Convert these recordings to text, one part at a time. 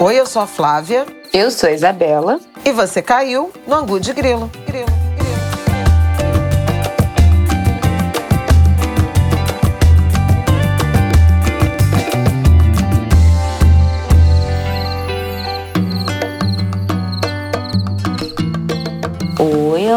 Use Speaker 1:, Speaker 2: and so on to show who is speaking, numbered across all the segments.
Speaker 1: Oi, eu sou a Flávia.
Speaker 2: Eu sou a Isabela.
Speaker 1: E você caiu no Angu de Grilo. Grilo.
Speaker 2: Oi,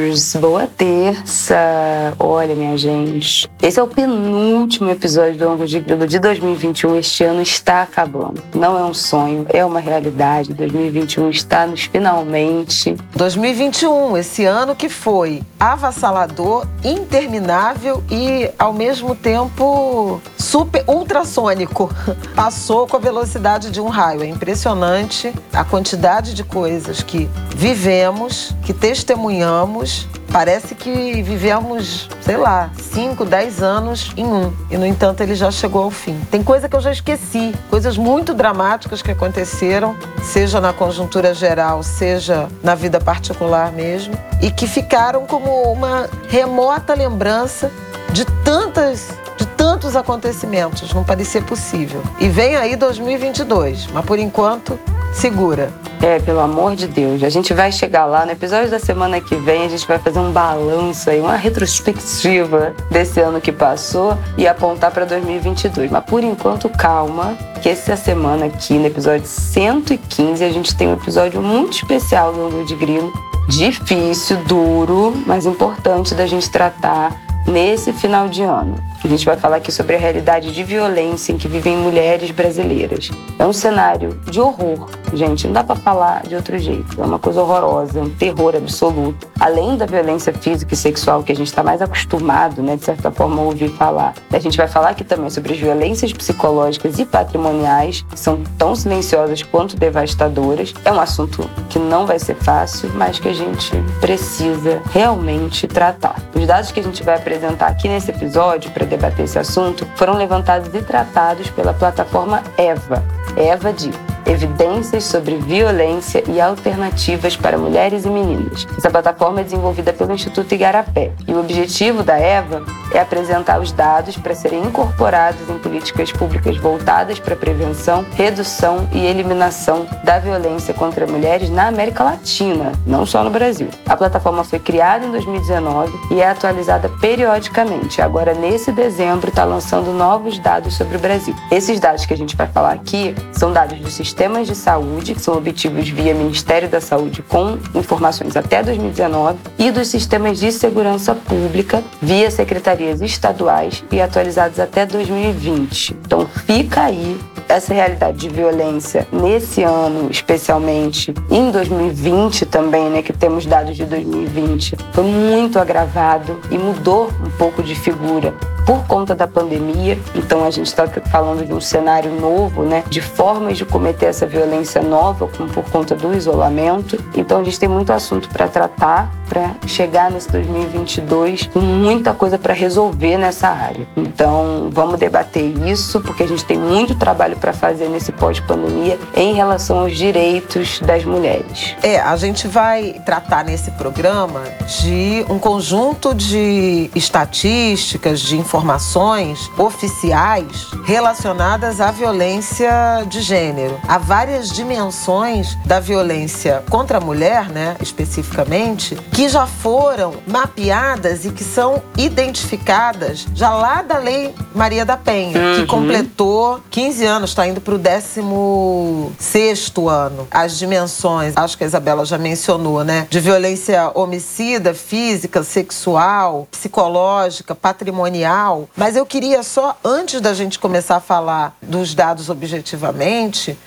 Speaker 2: Angulers! Boa terça! Olha, minha gente, esse é o penúltimo episódio do Ângulo de Grilo de 2021. Este ano está acabando. Não é um sonho, é uma realidade. 2021 está nos finalmente.
Speaker 1: 2021, esse ano que foi avassalador, interminável e, ao mesmo tempo, super ultrassônico. Passou com a velocidade de um raio. É impressionante a quantidade de coisas que vivemos que testemunhamos, parece que vivemos, sei lá, 5, 10 anos em um. E, no entanto, ele já chegou ao fim. Tem coisa que eu já esqueci, coisas muito dramáticas que aconteceram, seja na conjuntura geral, seja na vida particular mesmo, e que ficaram como uma remota lembrança de tantas de tantos acontecimentos, não parecia possível. E vem aí 2022, mas por enquanto, segura.
Speaker 2: É, pelo amor de Deus. A gente vai chegar lá no episódio da semana que vem, a gente vai fazer um balanço aí, uma retrospectiva desse ano que passou e apontar para 2022. Mas por enquanto, calma, que essa semana aqui, no episódio 115, a gente tem um episódio muito especial do Ângulo de Grilo. Difícil, duro, mas importante da gente tratar nesse final de ano. A gente vai falar aqui sobre a realidade de violência em que vivem mulheres brasileiras. É um cenário de horror, gente, não dá para falar de outro jeito. É uma coisa horrorosa, um terror absoluto. Além da violência física e sexual que a gente está mais acostumado, né, de certa forma, a ouvir falar. A gente vai falar aqui também sobre as violências psicológicas e patrimoniais, que são tão silenciosas quanto devastadoras. É um assunto que não vai ser fácil, mas que a gente precisa realmente tratar. Os dados que a gente vai apresentar aqui nesse episódio para debater esse assunto foram levantados e tratados pela plataforma EVA. EVA de evidências sobre violência e alternativas para mulheres e meninas. Essa plataforma é desenvolvida pelo Instituto Igarapé e o objetivo da EVA é apresentar os dados para serem incorporados em políticas públicas voltadas para a prevenção, redução e eliminação da violência contra mulheres na América Latina, não só no Brasil. A plataforma foi criada em 2019 e é atualizada periodicamente. Agora, nesse dezembro, está lançando novos dados sobre o Brasil. Esses dados que a gente vai falar aqui são dados do sistema sistemas de saúde, que são obtidos via Ministério da Saúde com informações até 2019, e dos sistemas de segurança pública via secretarias estaduais e atualizados até 2020. Então fica aí essa realidade de violência nesse ano, especialmente em 2020 também, né, que temos dados de 2020, foi muito agravado e mudou um pouco de figura por conta da pandemia. Então a gente está falando de um cenário novo, né, de formas de cometer essa violência nova por conta do isolamento. Então a gente tem muito assunto para tratar para chegar nesse 2022 com muita coisa para resolver nessa área. Então vamos debater isso porque a gente tem muito trabalho para fazer nesse pós-pandemia em relação aos direitos das mulheres.
Speaker 1: É, a gente vai tratar nesse programa de um conjunto de estatísticas, de informações oficiais relacionadas à violência de gênero. Há várias dimensões da violência contra a mulher, né, especificamente, que já foram mapeadas e que são identificadas já lá da Lei Maria da Penha, uhum. que completou 15 anos, está indo para o 16 ano. As dimensões, acho que a Isabela já mencionou, né, de violência homicida, física, sexual, psicológica, patrimonial mas eu queria só, antes da gente começar a falar dos dados objetivamente,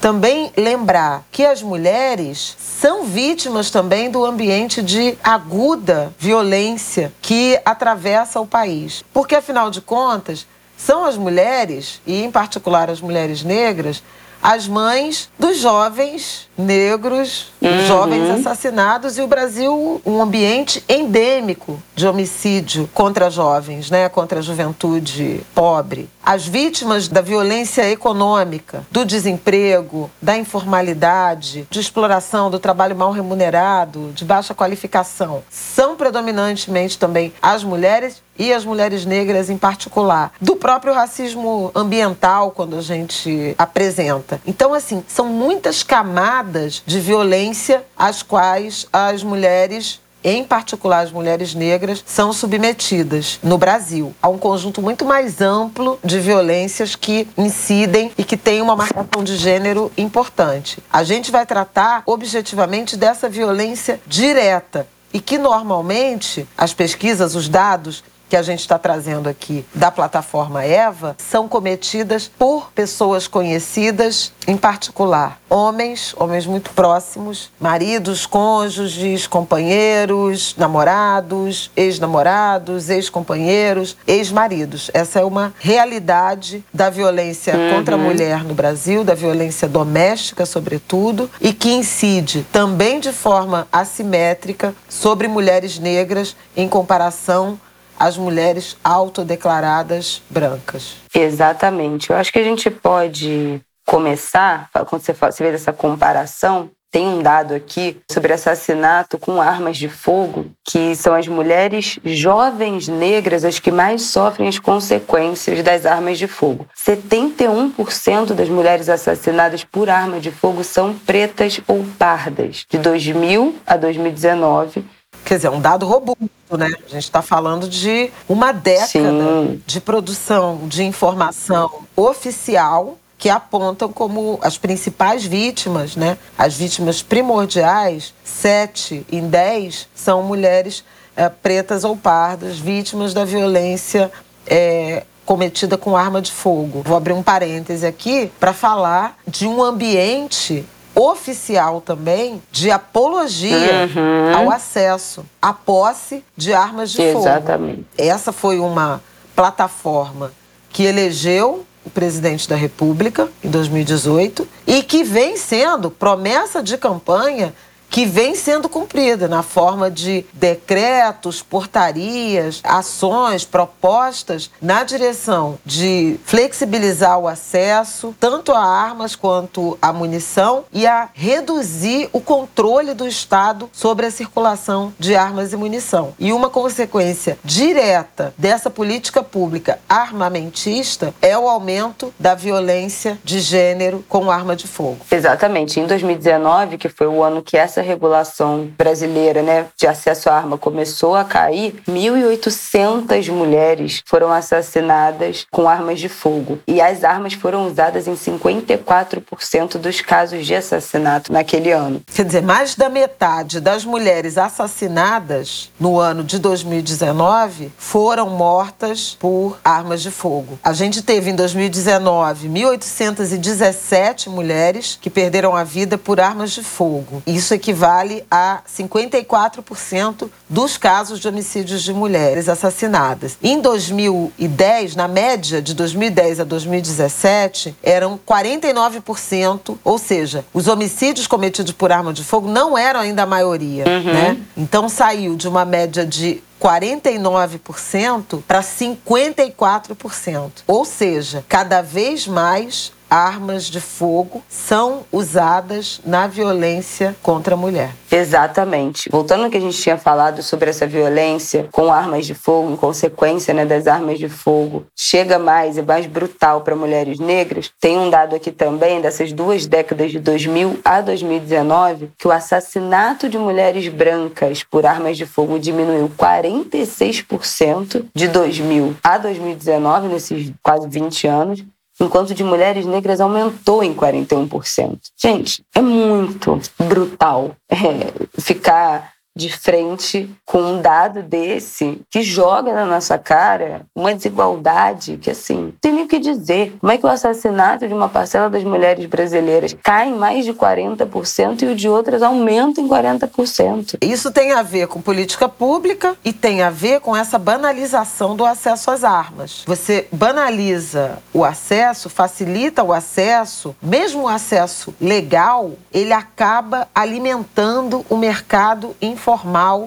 Speaker 1: também lembrar que as mulheres são vítimas também do ambiente de aguda violência que atravessa o país. Porque, afinal de contas, são as mulheres, e em particular as mulheres negras, as mães dos jovens negros Uhum. Jovens assassinados e o Brasil um ambiente endêmico de homicídio contra jovens, né, contra a juventude pobre. As vítimas da violência econômica, do desemprego, da informalidade, de exploração, do trabalho mal remunerado, de baixa qualificação, são predominantemente também as mulheres e as mulheres negras em particular, do próprio racismo ambiental quando a gente apresenta. Então, assim, são muitas camadas de violência às quais as mulheres em particular as mulheres negras, são submetidas no Brasil a um conjunto muito mais amplo de violências que incidem e que tem uma marcação de gênero importante. A gente vai tratar objetivamente dessa violência direta e que normalmente as pesquisas, os dados que a gente está trazendo aqui da plataforma EVA são cometidas por pessoas conhecidas, em particular homens, homens muito próximos, maridos, cônjuges, companheiros, namorados, ex-namorados, ex-companheiros, ex-maridos. Essa é uma realidade da violência uhum. contra a mulher no Brasil, da violência doméstica, sobretudo, e que incide também de forma assimétrica sobre mulheres negras em comparação as mulheres autodeclaradas brancas.
Speaker 2: Exatamente. Eu acho que a gente pode começar, quando você, você vê essa comparação, tem um dado aqui sobre assassinato com armas de fogo, que são as mulheres jovens negras as que mais sofrem as consequências das armas de fogo. 71% das mulheres assassinadas por arma de fogo são pretas ou pardas, de 2000 a 2019
Speaker 1: Quer dizer, é um dado robusto, né? A gente está falando de uma década Sim. de produção de informação oficial que apontam como as principais vítimas, né? As vítimas primordiais, sete em dez, são mulheres é, pretas ou pardas, vítimas da violência é, cometida com arma de fogo. Vou abrir um parêntese aqui para falar de um ambiente oficial também de apologia uhum. ao acesso à posse de armas de
Speaker 2: Exatamente. fogo. Exatamente.
Speaker 1: Essa foi uma plataforma que elegeu o presidente da República em 2018 e que vem sendo promessa de campanha que vem sendo cumprida na forma de decretos, portarias, ações, propostas na direção de flexibilizar o acesso tanto a armas quanto a munição e a reduzir o controle do Estado sobre a circulação de armas e munição. E uma consequência direta dessa política pública armamentista é o aumento da violência de gênero com arma de fogo.
Speaker 2: Exatamente. Em 2019, que foi o ano que essa regulação brasileira né, de acesso à arma começou a cair, 1.800 mulheres foram assassinadas com armas de fogo. E as armas foram usadas em 54% dos casos de assassinato naquele ano.
Speaker 1: Quer dizer, mais da metade das mulheres assassinadas no ano de 2019 foram mortas por armas de fogo. A gente teve em 2019 1.817 mulheres que perderam a vida por armas de fogo. Isso equivale equivale a 54% dos casos de homicídios de mulheres assassinadas. Em 2010, na média de 2010 a 2017, eram 49%, ou seja, os homicídios cometidos por arma de fogo não eram ainda a maioria, uhum. né? Então saiu de uma média de 49% para 54%. Ou seja, cada vez mais armas de fogo são usadas na violência contra a mulher.
Speaker 2: Exatamente. Voltando ao que a gente tinha falado sobre essa violência com armas de fogo, em consequência né, das armas de fogo, chega mais e mais brutal para mulheres negras. Tem um dado aqui também dessas duas décadas de 2000 a 2019 que o assassinato de mulheres brancas por armas de fogo diminuiu 46% de 2000 a 2019, nesses quase 20 anos, enquanto de mulheres negras aumentou em 41%. Gente, é muito brutal é, ficar de frente com um dado desse que joga na nossa cara uma desigualdade que, assim, não tem nem o que dizer. Como é que o assassinato de uma parcela das mulheres brasileiras cai em mais de 40% e o de outras aumenta em 40%?
Speaker 1: Isso tem a ver com política pública e tem a ver com essa banalização do acesso às armas. Você banaliza o acesso, facilita o acesso, mesmo o acesso legal, ele acaba alimentando o mercado informal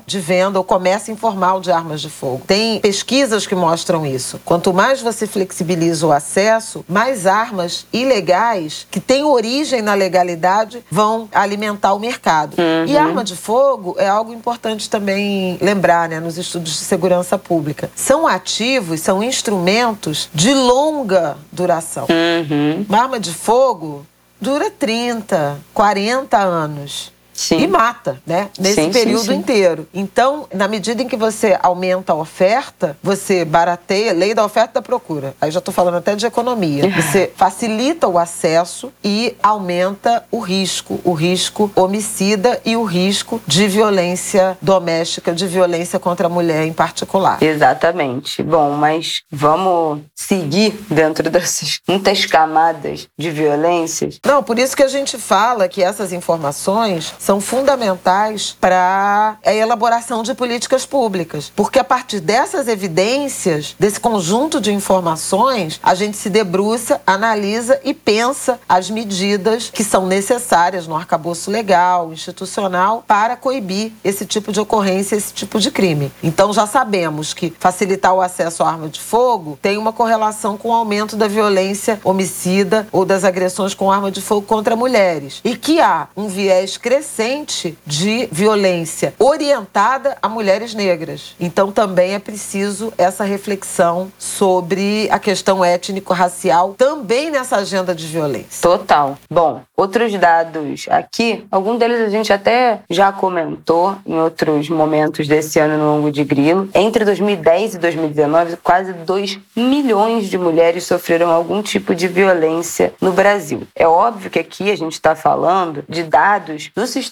Speaker 1: de venda, o comércio informal de armas de fogo. Tem pesquisas que mostram isso. Quanto mais você flexibiliza o acesso, mais armas ilegais que têm origem na legalidade vão alimentar o mercado. Uhum. E arma de fogo é algo importante também lembrar, né, nos estudos de segurança pública. São ativos, são instrumentos de longa duração.
Speaker 2: Uhum.
Speaker 1: Uma arma de fogo dura 30, 40 anos.
Speaker 2: Sim.
Speaker 1: e mata, né? Nesse
Speaker 2: sim,
Speaker 1: período
Speaker 2: sim,
Speaker 1: inteiro. Então, na medida em que você aumenta a oferta, você barateia, lei da oferta e da procura. Aí já estou falando até de economia. Você facilita o acesso e aumenta o risco, o risco homicida e o risco de violência doméstica, de violência contra a mulher em particular.
Speaker 2: Exatamente. Bom, mas vamos seguir dentro dessas muitas camadas de violências.
Speaker 1: Não, por isso que a gente fala que essas informações são fundamentais para a elaboração de políticas públicas. Porque a partir dessas evidências, desse conjunto de informações, a gente se debruça, analisa e pensa as medidas que são necessárias no arcabouço legal, institucional, para coibir esse tipo de ocorrência, esse tipo de crime. Então já sabemos que facilitar o acesso à arma de fogo tem uma correlação com o aumento da violência homicida ou das agressões com arma de fogo contra mulheres. E que há um viés crescente de violência orientada a mulheres negras. Então também é preciso essa reflexão sobre a questão étnico-racial também nessa agenda de violência.
Speaker 2: Total. Bom, outros dados aqui, algum deles a gente até já comentou em outros momentos desse ano no Longo de Grilo. Entre 2010 e 2019, quase 2 milhões de mulheres sofreram algum tipo de violência no Brasil. É óbvio que aqui a gente está falando de dados do sistema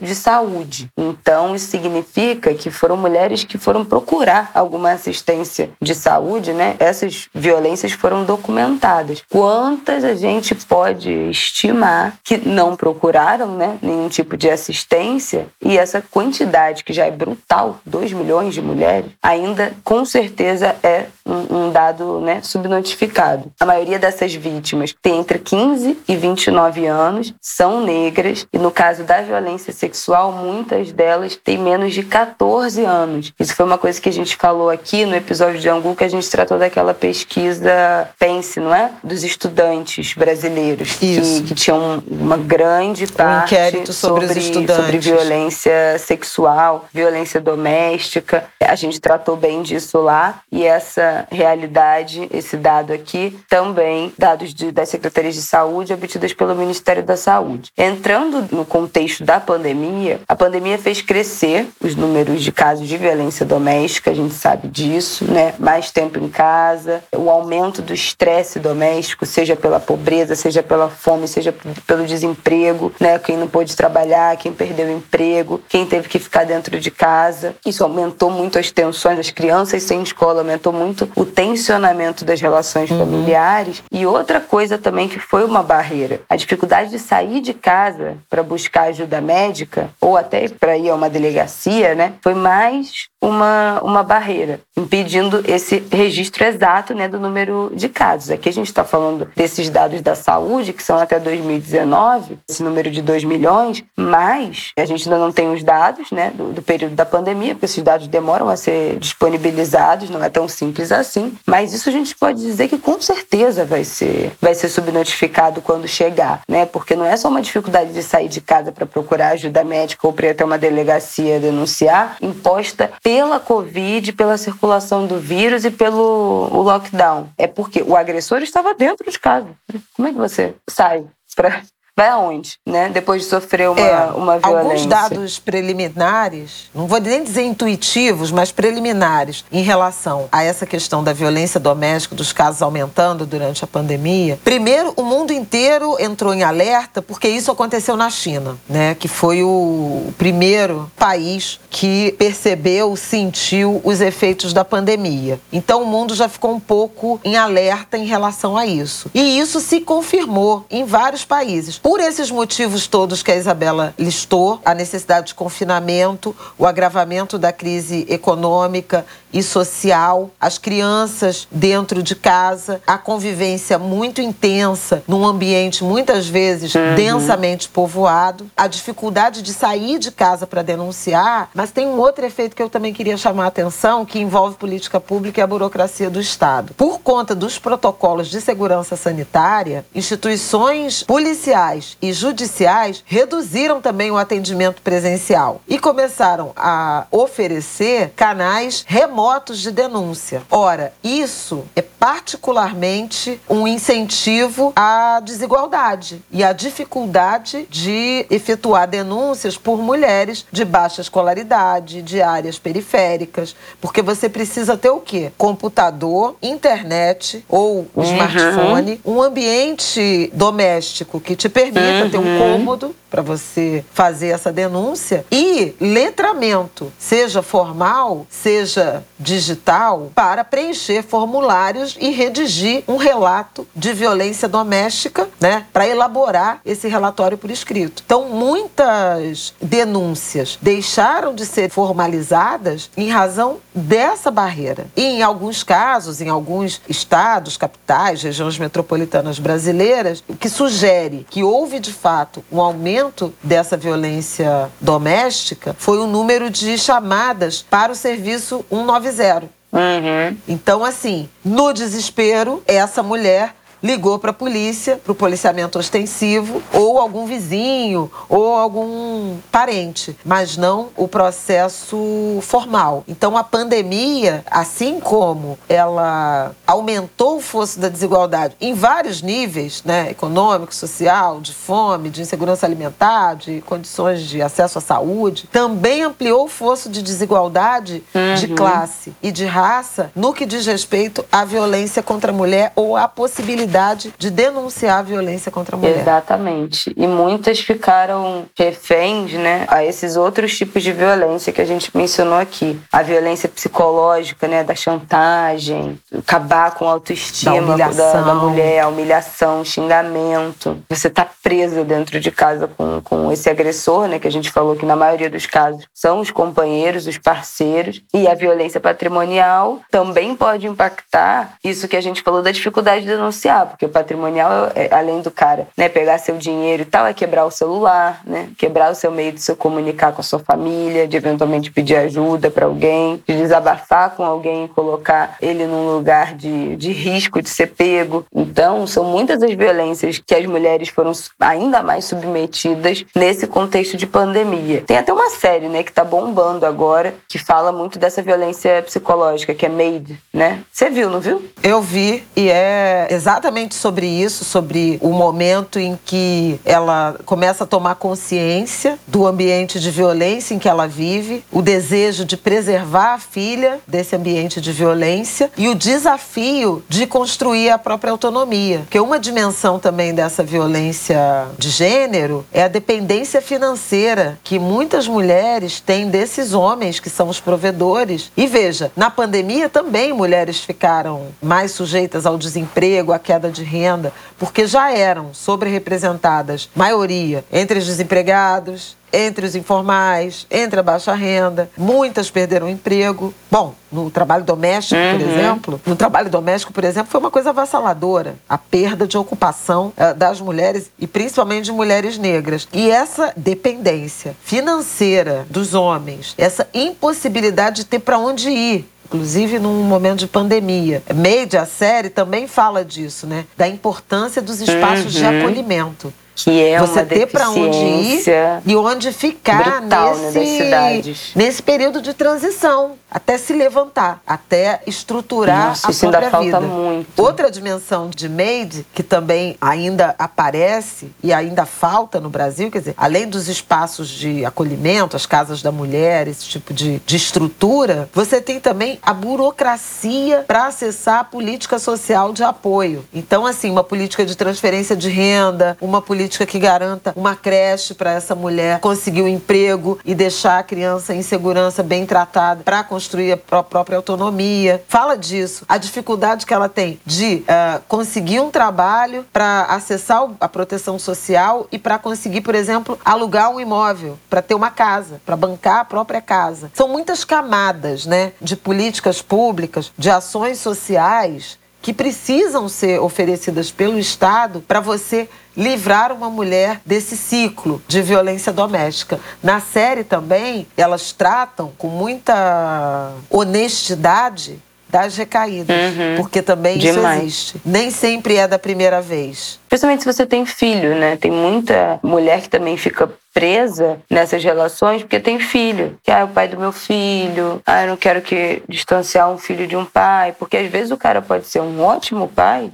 Speaker 2: de saúde. Então, isso significa que foram mulheres que foram procurar alguma assistência de saúde, né? Essas violências foram documentadas. Quantas a gente pode estimar que não procuraram, né, nenhum tipo de assistência e essa quantidade que já é brutal, 2 milhões de mulheres, ainda com certeza é um, um dado, né, subnotificado. A maioria dessas vítimas tem entre 15 e 29 anos, são negras e no caso da violência sexual, muitas delas têm menos de 14 anos. Isso foi uma coisa que a gente falou aqui no episódio de Angu, que a gente tratou daquela pesquisa Pense, não é? Dos estudantes brasileiros.
Speaker 1: Isso.
Speaker 2: Que, que tinham uma grande parte
Speaker 1: inquérito sobre os estudantes.
Speaker 2: sobre violência sexual, violência doméstica. A gente tratou bem disso lá. E essa realidade, esse dado aqui, também dados de, das secretarias de saúde obtidas pelo Ministério da Saúde. Entrando no contexto da pandemia, a pandemia fez crescer os números de casos de violência doméstica, a gente sabe disso, né? Mais tempo em casa, o aumento do estresse doméstico, seja pela pobreza, seja pela fome, seja pelo desemprego, né? Quem não pôde trabalhar, quem perdeu o emprego, quem teve que ficar dentro de casa. Isso aumentou muito as tensões, as crianças sem escola, aumentou muito o tensionamento das relações
Speaker 1: Uhum.
Speaker 2: familiares. E outra coisa também que foi uma barreira, a dificuldade de sair de casa para buscar ajuda médica ou até para ir a uma delegacia, né? Foi mais uma, uma barreira, impedindo esse registro exato né, do número de casos. Aqui a gente está falando desses dados da saúde, que são até 2019, esse número de 2 milhões, mas a gente ainda não tem os dados né, do, do período da pandemia, porque esses dados demoram a ser disponibilizados, não é tão simples assim. Mas isso a gente pode dizer que com certeza vai ser, vai ser subnotificado quando chegar, né? Porque não é só uma dificuldade de sair de casa para procurar ajuda médica ou para ir até uma delegacia denunciar, imposta pela Covid, pela circulação do vírus e pelo lockdown. É porque o agressor estava dentro de casa. Como é que você sai para vai aonde, né? Depois de sofrer uma, é, uma violência.
Speaker 1: Alguns dados preliminares, não vou nem dizer intuitivos, mas preliminares, em relação a essa questão da violência doméstica, dos casos aumentando durante a pandemia. Primeiro, o mundo inteiro entrou em alerta porque isso aconteceu na China, né? Que foi o primeiro país que percebeu, sentiu os efeitos da pandemia. Então o mundo já ficou um pouco em alerta em relação a isso. E isso se confirmou em vários países. Por esses motivos todos que a Isabela listou, a necessidade de confinamento, o agravamento da crise econômica e social, as crianças dentro de casa, a convivência muito intensa num ambiente muitas vezes uhum. densamente povoado, a dificuldade de sair de casa para denunciar, mas tem um outro efeito que eu também queria chamar a atenção, que envolve política pública e a burocracia do Estado. Por conta dos protocolos de segurança sanitária, instituições policiais e judiciais reduziram também o atendimento presencial e começaram a oferecer canais remotos de denúncia. Ora, isso é particularmente um incentivo à desigualdade e à dificuldade de efetuar denúncias por mulheres de baixa escolaridade, de áreas periféricas, porque você precisa ter o quê? Computador, internet ou uhum. smartphone, um ambiente doméstico que te permita uhum. ter um uhum. cômodo para você fazer essa denúncia e letramento, seja formal, seja digital, para preencher formulários e redigir um relato de violência doméstica, né, para elaborar esse relatório por escrito. Então, muitas denúncias deixaram de ser formalizadas em razão dessa barreira. E em alguns casos, em alguns estados, capitais, regiões metropolitanas brasileiras, o que sugere que houve de fato um aumento dessa violência doméstica foi o número de chamadas para o serviço 190. Uhum. Então, assim, no desespero, essa mulher ligou para a polícia, para o policiamento ostensivo, ou algum vizinho, ou algum parente, mas não o processo formal. Então, a pandemia, assim como ela aumentou o fosso da desigualdade em vários níveis, né, econômico, social, de fome, de insegurança alimentar, de condições de acesso à saúde, também ampliou o fosso de desigualdade uhum. de classe e de raça no que diz respeito à violência contra a mulher ou à possibilidade possibilidade de denunciar a violência contra a mulher.
Speaker 2: Exatamente. E muitas ficaram reféns né, a esses outros tipos de violência que a gente mencionou aqui. A violência psicológica, né, da chantagem, acabar com a autoestima da, da, da mulher, a humilhação, xingamento. Você tá presa dentro de casa com, com esse agressor, né, que a gente falou que na maioria dos casos são os companheiros, os parceiros. E a violência patrimonial também pode impactar isso que a gente falou da dificuldade de denunciar porque o patrimonial, é, além do cara né, pegar seu dinheiro e tal, é quebrar o celular, né? Quebrar o seu meio de se comunicar com a sua família, de eventualmente pedir ajuda para alguém, de desabafar com alguém e colocar ele num lugar de, de risco de ser pego. Então, são muitas as violências que as mulheres foram ainda mais submetidas nesse contexto de pandemia. Tem até uma série, né, que tá bombando agora, que fala muito dessa violência psicológica, que é Made, né? Você viu, não viu?
Speaker 1: Eu vi e é exatamente exatamente sobre isso, sobre o momento em que ela começa a tomar consciência do ambiente de violência em que ela vive, o desejo de preservar a filha desse ambiente de violência e o desafio de construir a própria autonomia. Porque uma dimensão também dessa violência de gênero é a dependência financeira que muitas mulheres têm desses homens que são os provedores. E veja, na pandemia também mulheres ficaram mais sujeitas ao desemprego, à queda queda de renda, porque já eram sobre-representadas, maioria, entre os desempregados, entre os informais, entre a baixa renda. Muitas perderam o emprego. Bom, no trabalho doméstico, uhum. por exemplo, no trabalho doméstico, por exemplo, foi uma coisa avassaladora. A perda de ocupação uh, das mulheres e principalmente de mulheres negras. E essa dependência financeira dos homens, essa impossibilidade de ter para onde ir, inclusive num momento de pandemia. Made, a série, também fala disso, né? Da importância dos espaços uhum. de acolhimento
Speaker 2: Que é
Speaker 1: você
Speaker 2: uma
Speaker 1: ter para onde ir e onde ficar
Speaker 2: brutal,
Speaker 1: nesse,
Speaker 2: né,
Speaker 1: nesse período de transição, até se levantar, até estruturar
Speaker 2: Nossa,
Speaker 1: a
Speaker 2: isso
Speaker 1: própria
Speaker 2: ainda
Speaker 1: vida.
Speaker 2: falta muito.
Speaker 1: Outra dimensão de MAID, que também ainda aparece e ainda falta no Brasil, quer dizer, além dos espaços de acolhimento, as casas da mulher, esse tipo de, de estrutura, você tem também a burocracia para acessar a política social de apoio. Então, assim, uma política de transferência de renda, uma política que garanta uma creche para essa mulher conseguir um emprego e deixar a criança em segurança, bem tratada, para construir a própria autonomia. Fala disso, a dificuldade que ela tem de uh, conseguir um trabalho para acessar a proteção social e para conseguir, por exemplo, alugar um imóvel, para ter uma casa, para bancar a própria casa. São muitas camadas, né, de políticas públicas, de ações sociais que precisam ser oferecidas pelo Estado para você livrar uma mulher desse ciclo de violência doméstica. Na série também, elas tratam com muita honestidade das recaídas,
Speaker 2: Uhum.
Speaker 1: porque também
Speaker 2: Demais.
Speaker 1: isso existe. Nem sempre é da primeira vez.
Speaker 2: Principalmente se você tem filho, né? Tem muita mulher que também fica presa nessas relações porque tem filho. Que ah, é o pai do meu filho. Ah, eu não quero que distanciar um filho de um pai. Porque às vezes o cara pode ser um ótimo pai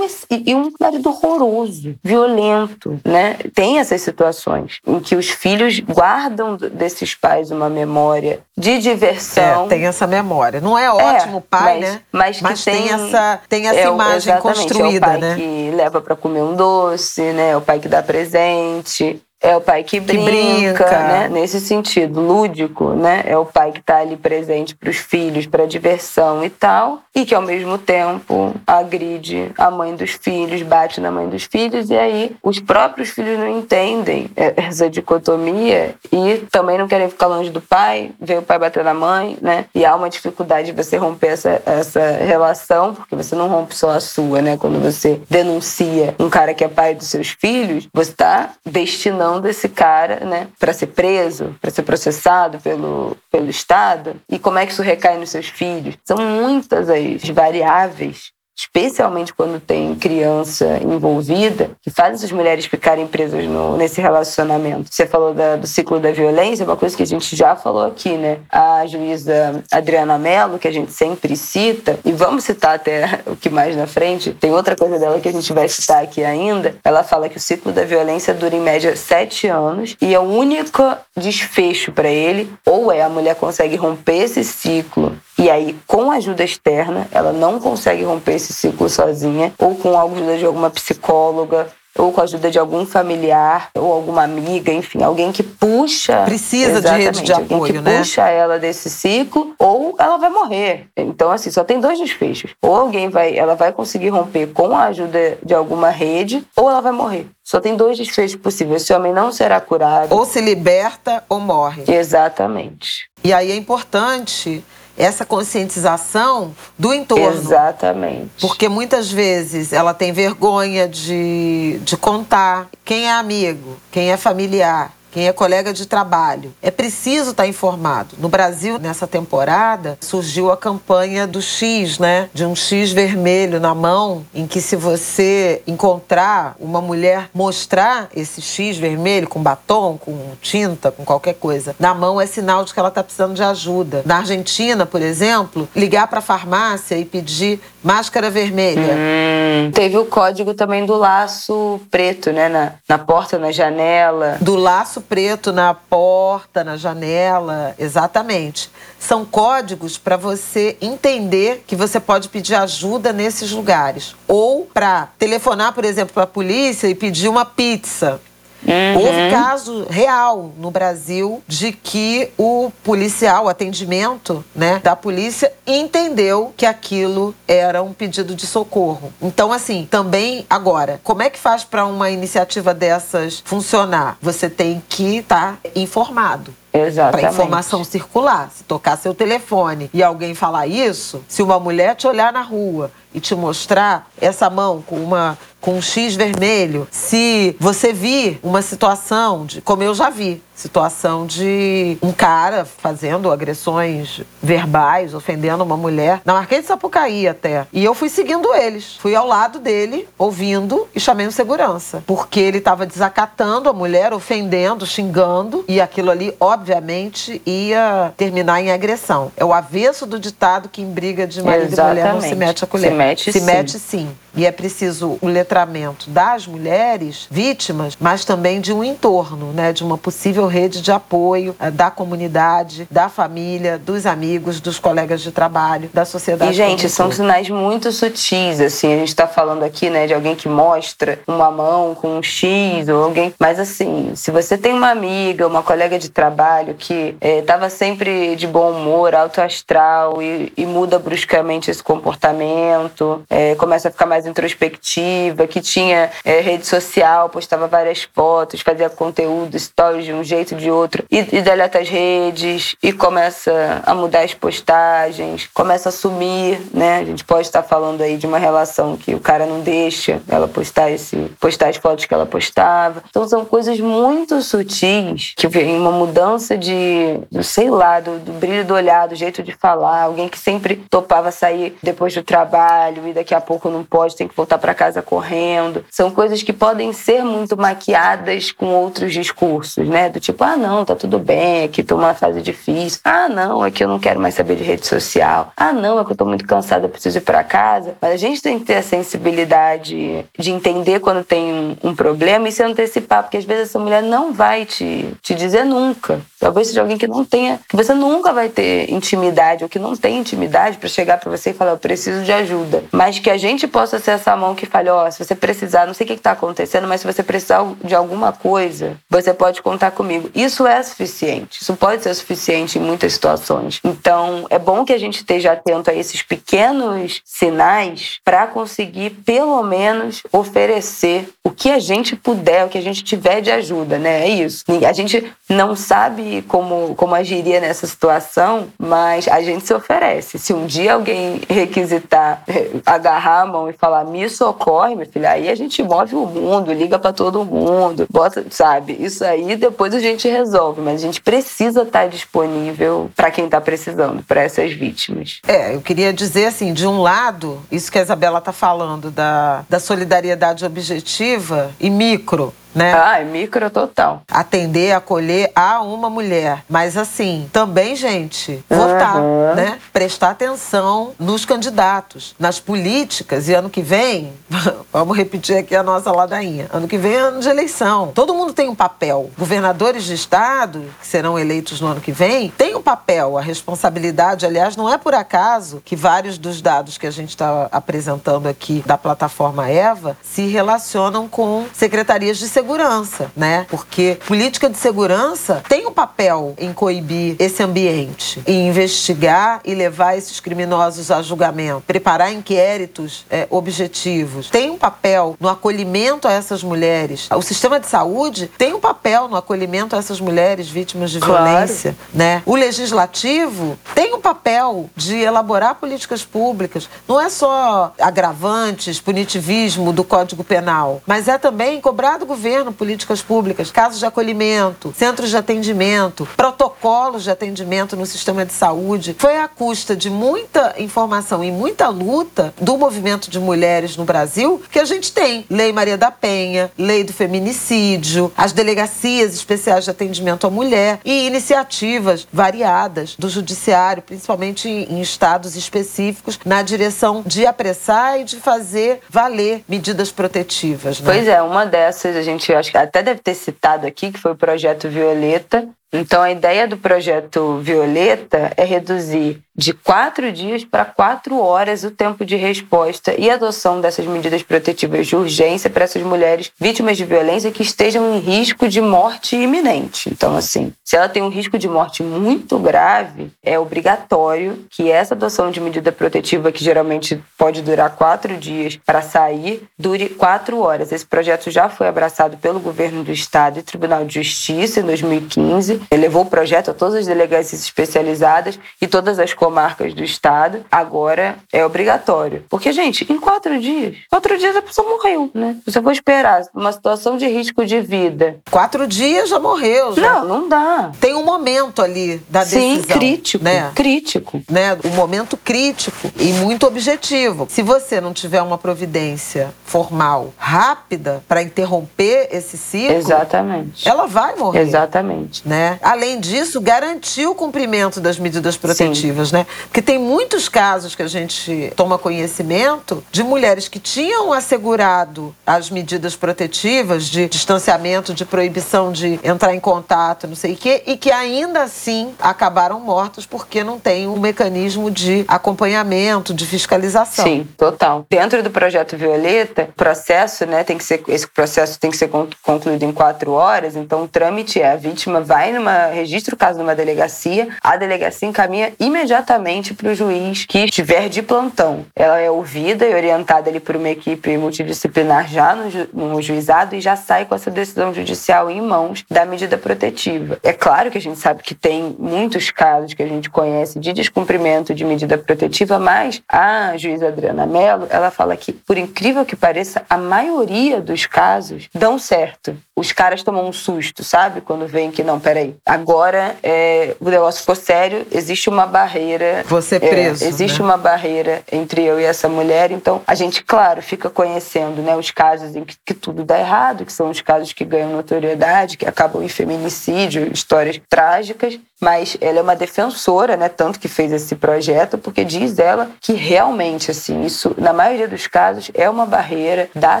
Speaker 2: e um marido horroroso, violento, né? Tem essas situações em que os filhos guardam desses pais uma memória de diversão.
Speaker 1: É, tem essa memória. Não é ótimo pai,
Speaker 2: mas,
Speaker 1: né?
Speaker 2: Mas, que
Speaker 1: Mas tem,
Speaker 2: tem
Speaker 1: essa, tem essa
Speaker 2: é
Speaker 1: imagem construída,
Speaker 2: é o pai
Speaker 1: né?
Speaker 2: que leva pra comer um doce, né? É o pai que dá presente. É o pai que brinca,
Speaker 1: brinca.
Speaker 2: né? Nesse sentido, lúdico, né? É o pai que está ali presente para os filhos, para diversão e tal, e que ao mesmo tempo agride a mãe dos filhos, bate na mãe dos filhos, e aí os próprios filhos não entendem é, essa dicotomia e também não querem ficar longe do pai, vê o pai bater na mãe, né? E há uma dificuldade de você romper essa, essa relação, porque você não rompe só a sua, né? Quando você denuncia um cara que é pai dos seus filhos, você está destinando esse cara, né, para ser preso, para ser processado pelo, pelo Estado. E como é que isso recai nos seus filhos? São muitas as variáveis especialmente quando tem criança envolvida, que faz essas mulheres ficarem presas no, nesse relacionamento. Você falou da- do ciclo da violência, é uma coisa que a gente já falou aqui, né? A juíza Adriana Mello, que a gente sempre cita, e vamos citar até o que mais na frente, tem outra coisa dela que a gente vai citar aqui ainda. Ela fala que o ciclo da violência dura em média sete anos e é o único desfecho para ele, ou é a mulher consegue romper esse ciclo e aí, com ajuda externa, ela não consegue romper esse ciclo sozinha, ou com a ajuda de alguma psicóloga, ou com a ajuda de algum familiar, ou alguma amiga, enfim, alguém que puxa.
Speaker 1: Precisa de rede de
Speaker 2: alguém
Speaker 1: apoio,
Speaker 2: que
Speaker 1: né?
Speaker 2: puxa ela desse ciclo, ou ela vai morrer. Então, assim, só tem dois desfechos. Ou alguém vai, ela vai conseguir romper com a ajuda de alguma rede, ou ela vai morrer. Só tem dois desfechos possíveis. Esse homem não será curado.
Speaker 1: Ou se liberta ou morre.
Speaker 2: Exatamente.
Speaker 1: E aí é importante essa conscientização do entorno.
Speaker 2: Exatamente.
Speaker 1: Porque muitas vezes ela tem vergonha de, de contar quem é amigo, quem é familiar, quem é colega de trabalho. É preciso estar informado. No Brasil, nessa temporada, surgiu a campanha do X, né? De um X vermelho na mão, em que se você encontrar uma mulher mostrar esse X vermelho com batom, com tinta, com qualquer coisa, na mão é sinal de que ela está precisando de ajuda. Na Argentina, por exemplo, ligar para a farmácia e pedir máscara vermelha.
Speaker 2: Hum, teve o código também do laço preto, né? Na, na porta, na janela.
Speaker 1: Do laço preto na porta, na janela, exatamente. São códigos para você entender que você pode pedir ajuda nesses lugares. Ou para telefonar, por exemplo, para a polícia e pedir uma pizza.
Speaker 2: Uhum.
Speaker 1: Houve caso real no Brasil de que o policial, o atendimento né, da polícia, entendeu que aquilo era um pedido de socorro. Então, assim, também agora, como é que faz para uma iniciativa dessas funcionar? Você tem que estar informado.
Speaker 2: Exatamente.
Speaker 1: Para informação circular. Se tocar seu telefone e alguém falar isso, se uma mulher te olhar na rua e te mostrar essa mão com uma com um X vermelho, se você vir uma situação de, como eu já vi, situação de um cara fazendo agressões verbais, ofendendo uma mulher, na Marquês de Sapucaí até. E eu fui seguindo eles. Fui ao lado dele, ouvindo e chamei o segurança. Porque ele estava desacatando a mulher, ofendendo, xingando. E aquilo ali, obviamente, ia terminar em agressão. É o avesso do ditado que em briga de marido Exatamente. e mulher não se mete a colher.
Speaker 2: Se mete
Speaker 1: se
Speaker 2: sim.
Speaker 1: Mete, sim. E é preciso o letramento das mulheres vítimas, mas também de um entorno, né? De uma possível rede de apoio eh, da comunidade, da família, dos amigos, dos colegas de trabalho, da sociedade.
Speaker 2: E, gente, são sinais muito sutis, assim. A gente está falando aqui, né, de alguém que mostra uma mão com um X ou alguém. Mas, assim, se você tem uma amiga, uma colega de trabalho que estava eh, sempre de bom humor, alto astral e, e muda bruscamente esse comportamento, é, começa a ficar mais mais introspectiva, que tinha é, rede social, postava várias fotos, fazia conteúdo, stories de um jeito de outro, e, e deleta as redes, e começa a mudar as postagens, começa a sumir, né? A gente pode estar falando aí de uma relação que o cara não deixa ela postar esse, postar as fotos que ela postava. Então são coisas muito sutis que vem uma mudança de, do, sei lá, do, do brilho do olhar, do jeito de falar, alguém que sempre topava sair depois do trabalho e daqui a pouco não pode tem que voltar para casa correndo. São coisas que podem ser muito maquiadas com outros discursos, né? Do tipo, ah, não, tá tudo bem, aqui tô numa fase difícil. Ah, não, é que eu não quero mais saber de rede social. Ah, não, é que eu tô muito cansada, preciso ir para casa. Mas a gente tem que ter a sensibilidade de entender quando tem um, um problema e se antecipar, porque às vezes essa mulher não vai te, te dizer nunca. Talvez seja alguém que não tenha, que você nunca vai ter intimidade ou que não tem intimidade para chegar para você e falar, eu preciso de ajuda. Mas que a gente possa ser essa mão que fale, ó, oh, se você precisar, não sei o que está acontecendo, mas se você precisar de alguma coisa, você pode contar comigo. Isso é suficiente. Isso pode ser suficiente em muitas situações. Então, é bom que a gente esteja atento a esses pequenos sinais para conseguir, pelo menos, oferecer o que a gente puder, o que a gente tiver de ajuda, né? É isso. A gente não sabe como, como agiria nessa situação, mas a gente se oferece. Se um dia alguém requisitar, agarrar a mão e falar, me socorre, meu filho, aí a gente move o mundo, liga para todo mundo, bota, sabe? Isso aí depois a gente resolve, mas a gente precisa estar disponível para quem está precisando, para essas vítimas.
Speaker 1: É, eu queria dizer assim, de um lado, isso que a Isabela está falando da, da solidariedade objetiva e micro, né?
Speaker 2: Ah, é micro total.
Speaker 1: Atender, acolher a uma mulher. Mas assim, também, gente, votar, uhum. né? Prestar atenção nos candidatos, nas políticas. E ano que vem, vamos repetir aqui a nossa ladainha. Ano que vem é ano de eleição. Todo mundo tem um papel. Governadores de estado, que serão eleitos no ano que vem, têm um papel. A responsabilidade, aliás, não é por acaso que vários dos dados que a gente está apresentando aqui da plataforma EVA se relacionam com secretarias de segurança segurança, né? Porque política de segurança tem um papel em coibir esse ambiente, em investigar e levar esses criminosos a julgamento, preparar inquéritos é, objetivos. Tem um papel no acolhimento a essas mulheres. O sistema de saúde tem um papel no acolhimento a essas mulheres vítimas de claro. violência, né? O legislativo tem um papel de elaborar políticas públicas. Não é só agravantes, punitivismo do Código Penal, mas é também cobrar do governo governo políticas públicas, casos de acolhimento, centros de atendimento, protocolos de atendimento no sistema de saúde. Foi à custa de muita informação e muita luta do movimento de mulheres no Brasil que a gente tem Lei Maria da Penha, Lei do Feminicídio, as delegacias especiais de atendimento à mulher e iniciativas variadas do judiciário, principalmente em estados específicos, na direção de apressar e de fazer valer medidas protetivas.
Speaker 2: Né? Pois é, uma dessas a gente gente acho que até deve ter citado aqui, que foi o projeto Violeta. Então, a ideia do projeto Violeta é reduzir de quatro dias para quatro horas o tempo de resposta e adoção dessas medidas protetivas de urgência para essas mulheres vítimas de violência que estejam em risco de morte iminente. Então, assim, se ela tem um risco de morte muito grave, é obrigatório que essa adoção de medida protetiva, que geralmente pode durar quatro dias para sair, dure quatro horas. Esse projeto já foi abraçado pelo governo do estado e Tribunal de Justiça em 2015 levou o projeto a todas as delegacias especializadas e todas as comarcas do estado. Agora é obrigatório. Porque, gente, em quatro dias, quatro dias a pessoa morreu, né? Você for esperar uma situação de risco de vida.
Speaker 1: Quatro dias já morreu. Já.
Speaker 2: Não, não dá.
Speaker 1: Tem um momento ali da
Speaker 2: Sim,
Speaker 1: decisão.
Speaker 2: crítico.
Speaker 1: Né?
Speaker 2: Crítico.
Speaker 1: Né? Um momento crítico e muito objetivo. Se você não tiver uma providência formal rápida para interromper esse ciclo,
Speaker 2: Exatamente.
Speaker 1: ela vai morrer.
Speaker 2: Exatamente.
Speaker 1: Né? Além disso, garantir o cumprimento das medidas protetivas, né? Porque tem muitos casos que a gente toma conhecimento de mulheres que tinham assegurado as medidas protetivas de distanciamento, de proibição de entrar em contato, não sei o quê, e que ainda assim acabaram mortas porque não tem um mecanismo de acompanhamento, de fiscalização.
Speaker 2: Sim, total. Dentro do projeto Violeta, o processo, né, tem que ser esse processo tem que ser concluído em quatro horas. Então, o trâmite é a vítima vai numa registra o caso numa delegacia, a delegacia encaminha imediatamente para o juiz que estiver de plantão. Ela é ouvida e orientada ali por uma equipe multidisciplinar já no, ju no juizado e já sai com essa decisão judicial em mãos da medida protetiva. É claro que a gente sabe que tem muitos casos que a gente conhece de descumprimento de medida protetiva, mas a juíza Adriana Mello, ela fala que, por incrível que pareça, a maioria dos casos dão certo. Os caras tomam um susto, sabe? Quando veem que, não, peraí, agora é, o negócio ficou sério, existe uma barreira.
Speaker 1: Você preso.
Speaker 2: É, existe
Speaker 1: né?
Speaker 2: uma barreira entre eu e essa mulher, então a gente, claro, fica conhecendo né, os casos em que, que tudo dá errado, que são os casos que ganham notoriedade, que acabam em feminicídio, histórias trágicas, mas ela é uma defensora, né, tanto que fez esse projeto, porque diz ela que realmente, assim, isso, na maioria dos casos, é uma barreira, dá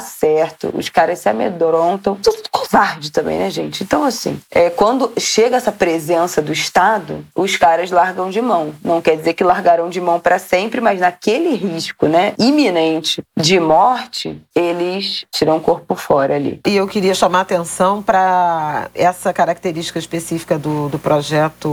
Speaker 2: certo, os caras se amedrontam, são tudo covarde também, né, gente? Então, assim, é, quando chega essa presença do Estado, os caras largam de mão. Não quer dizer que largaram de mão para sempre, mas naquele risco, né, iminente de morte, eles tiram o corpo fora ali.
Speaker 1: E eu queria chamar atenção para essa característica específica do, do projeto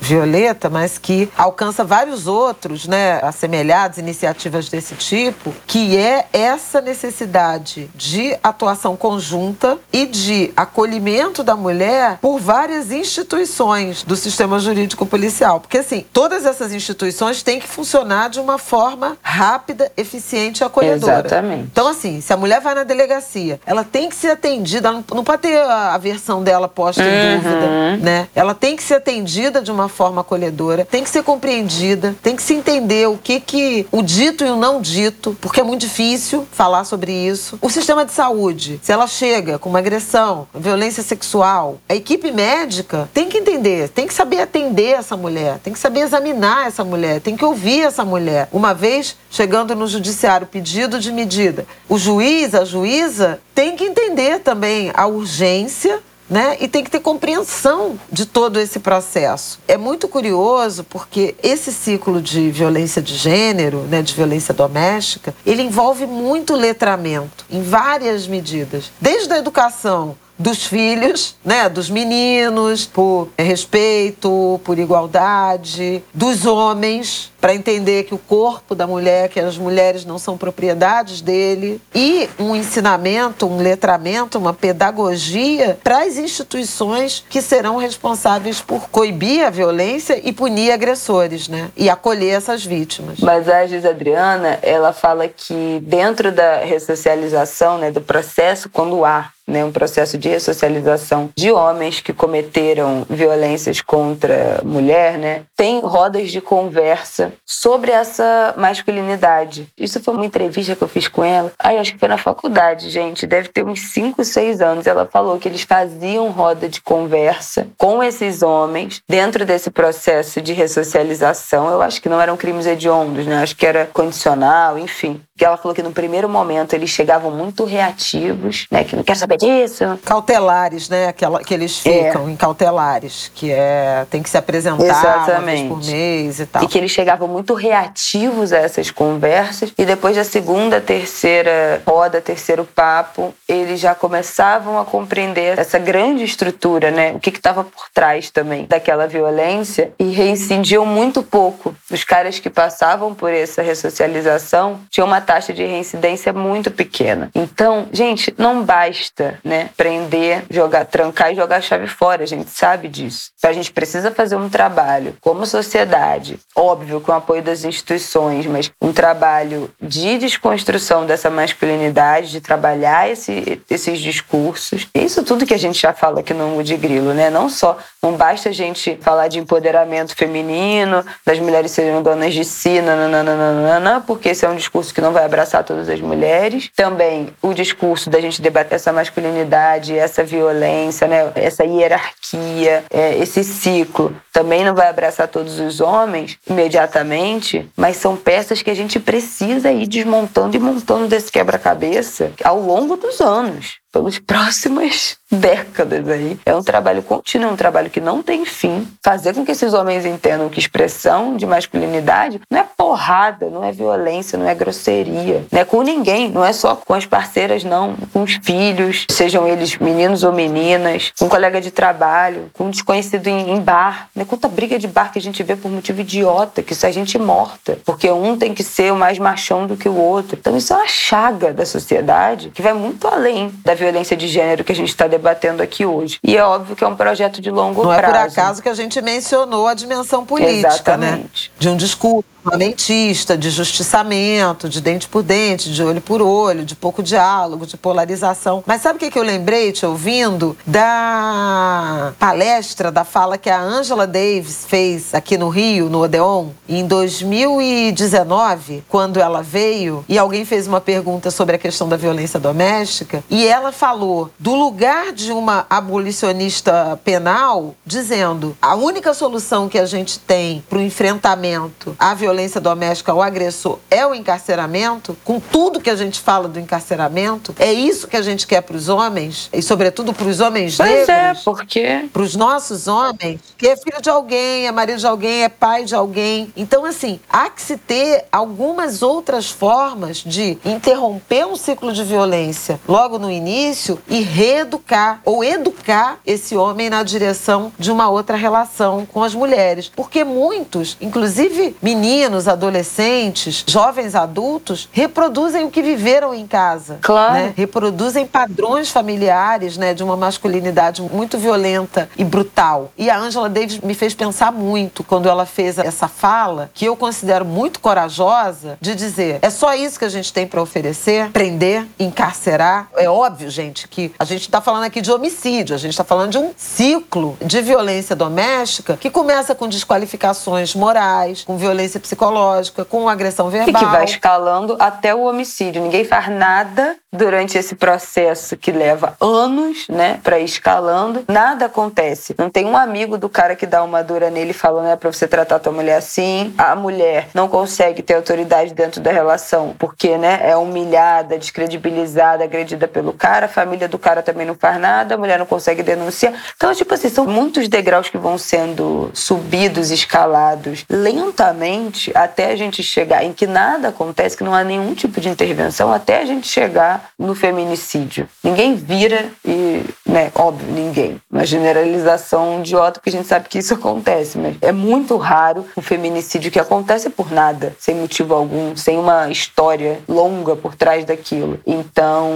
Speaker 1: Violeta, mas que alcança vários outros, né, assemelhados, iniciativas desse tipo, que é essa necessidade de atuação conjunta e de acolhimento da mulher por várias instituições do sistema jurídico policial. Porque, assim, todas essas instituições têm que funcionar de uma forma rápida, eficiente e acolhedora.
Speaker 2: Exatamente.
Speaker 1: Então, assim, se a mulher vai na delegacia, ela tem que ser atendida, não, não pode ter a, a versão dela posta em
Speaker 2: Uhum.
Speaker 1: dúvida, né? Ela tem que ser atendida de uma forma acolhedora, tem que ser compreendida, tem que se entender o que que o dito e o não dito, porque é muito difícil falar sobre isso. O sistema de saúde, se ela chega com uma agressão, violência sexual, a equipe médica tem que entender, tem que saber atender essa mulher, tem que saber examinar essa mulher, tem que ouvir essa mulher. Uma vez chegando no judiciário pedido de medida, o juiz, a juíza tem que entender também a urgência né? E tem que ter compreensão de todo esse processo. É muito curioso porque esse ciclo de violência de gênero, né, de violência doméstica, ele envolve muito letramento em várias medidas, desde a educação dos filhos, né, dos meninos, por respeito, por igualdade, dos homens, para entender que o corpo da mulher, que as mulheres não são propriedades dele, e um ensinamento, um letramento, uma pedagogia para as instituições que serão responsáveis por coibir a violência e punir agressores, né, e acolher essas vítimas.
Speaker 2: Mas a Giz Adriana, ela fala que dentro da ressocialização, né, do processo, quando há né, um processo de ressocialização de homens que cometeram violências contra mulher, né, tem rodas de conversa sobre essa masculinidade. Isso foi uma entrevista que eu fiz com ela. Aí acho que foi na faculdade, gente. Deve ter uns 5, 6 anos. Ela falou que eles faziam roda de conversa com esses homens dentro desse processo de ressocialização. Eu acho que não eram crimes hediondos, né? Acho que era condicional, enfim. Que ela falou que no primeiro momento eles chegavam muito reativos, né? Que não quer saber disso.
Speaker 1: Cautelares, né? Aquela, que eles ficam é. em cautelares, que é tem que se apresentar
Speaker 2: Exatamente.
Speaker 1: por mês e tal.
Speaker 2: E que eles chegavam muito reativos a essas conversas e depois da segunda, terceira roda, terceiro papo, eles já começavam a compreender essa grande estrutura, né? O que estava por trás também daquela violência e reincidiam muito pouco. Os caras que passavam por essa ressocialização tinham uma taxa de reincidência muito pequena. Então, gente, não basta, né, prender, jogar, trancar e jogar a chave fora. A gente sabe disso. Então, a gente precisa fazer um trabalho como sociedade, óbvio, com o apoio das instituições, mas um trabalho de desconstrução dessa masculinidade, de trabalhar esse, esses discursos. Isso tudo que a gente já fala aqui no de Grilo, né? Não só, não basta a gente falar de empoderamento feminino, das mulheres serem donas de si, nananana, porque esse é um discurso que não vai abraçar todas as mulheres. Também o discurso da gente debater essa masculinidade, essa violência, né? essa hierarquia, é, esse ciclo, também não vai abraçar todos os homens imediatamente, mas são peças que a gente precisa ir desmontando e montando desse quebra-cabeça ao longo dos anos pelas próximas décadas aí. É um trabalho contínuo, é um trabalho que não tem fim. Fazer com que esses homens entendam que expressão de masculinidade não é porrada, não é violência, não é grosseria. Não é com ninguém, não é só com as parceiras, não. Com os filhos, sejam eles meninos ou meninas, com um colega de trabalho, com um desconhecido em, bar. Né? Quanta briga de bar que a gente vê por motivo idiota, que isso é gente morta. Porque um tem que ser mais machão do que o outro. Então isso é uma chaga da sociedade que vai muito além da violência de gênero que a gente está debatendo aqui hoje. E é óbvio que é um projeto de longo
Speaker 1: Não
Speaker 2: prazo.
Speaker 1: Não é por acaso que a gente mencionou a dimensão política,
Speaker 2: né?
Speaker 1: Exatamente. né? De um discurso armamentista, de justiçamento, de dente por dente, de olho por olho, de pouco diálogo, de polarização. Mas sabe o que, eu lembrei, te ouvindo? Da palestra, da fala que a Angela Davis fez aqui no Rio, no Odeon, em 2019, quando ela veio e alguém fez uma pergunta sobre a questão da violência doméstica, e ela falou do lugar de uma abolicionista penal, dizendo a única solução que a gente tem para o enfrentamento à violência violência doméstica, o agressor é o encarceramento, com tudo que a gente fala do encarceramento, é isso que a gente quer para os homens, e sobretudo para os homens
Speaker 2: pois
Speaker 1: negros.
Speaker 2: é, porque...
Speaker 1: Para os nossos homens, que é filho de alguém, é marido de alguém, é pai de alguém. Então, assim, há que se ter algumas outras formas de interromper um ciclo de violência logo no início e reeducar ou educar esse homem na direção de uma outra relação com as mulheres. Porque muitos, inclusive meninos, meninos, adolescentes, jovens adultos reproduzem o que viveram em casa.
Speaker 2: Claro.
Speaker 1: Né? Reproduzem padrões familiares né, de uma masculinidade muito violenta e brutal. E a Angela Davis me fez pensar muito quando ela fez essa fala, que eu considero muito corajosa, de dizer: é só isso que a gente tem para oferecer? Prender, encarcerar. É óbvio, gente, que a gente está falando aqui de homicídio, a gente está falando de um ciclo de violência doméstica que começa com desqualificações morais, com violência psicológica, com agressão verbal.
Speaker 2: E que vai escalando até o homicídio. Ninguém faz nada durante esse processo que leva anos, né, para ir escalando. Nada acontece. Não tem um amigo do cara que dá uma dura nele falando, é para você tratar tua mulher assim. A mulher não consegue ter autoridade dentro da relação porque, né, é humilhada, descredibilizada, agredida pelo cara. A família do cara também não faz nada. A mulher não consegue denunciar. Então, tipo assim, são muitos degraus que vão sendo subidos, escalados lentamente até a gente chegar em que nada acontece, que não há nenhum tipo de intervenção, até a gente chegar no feminicídio. Ninguém vira e, né, óbvio, ninguém. Uma generalização idiota, porque a gente sabe que isso acontece, mas é muito raro um feminicídio que acontece por nada, sem motivo algum, sem uma história longa por trás daquilo. Então,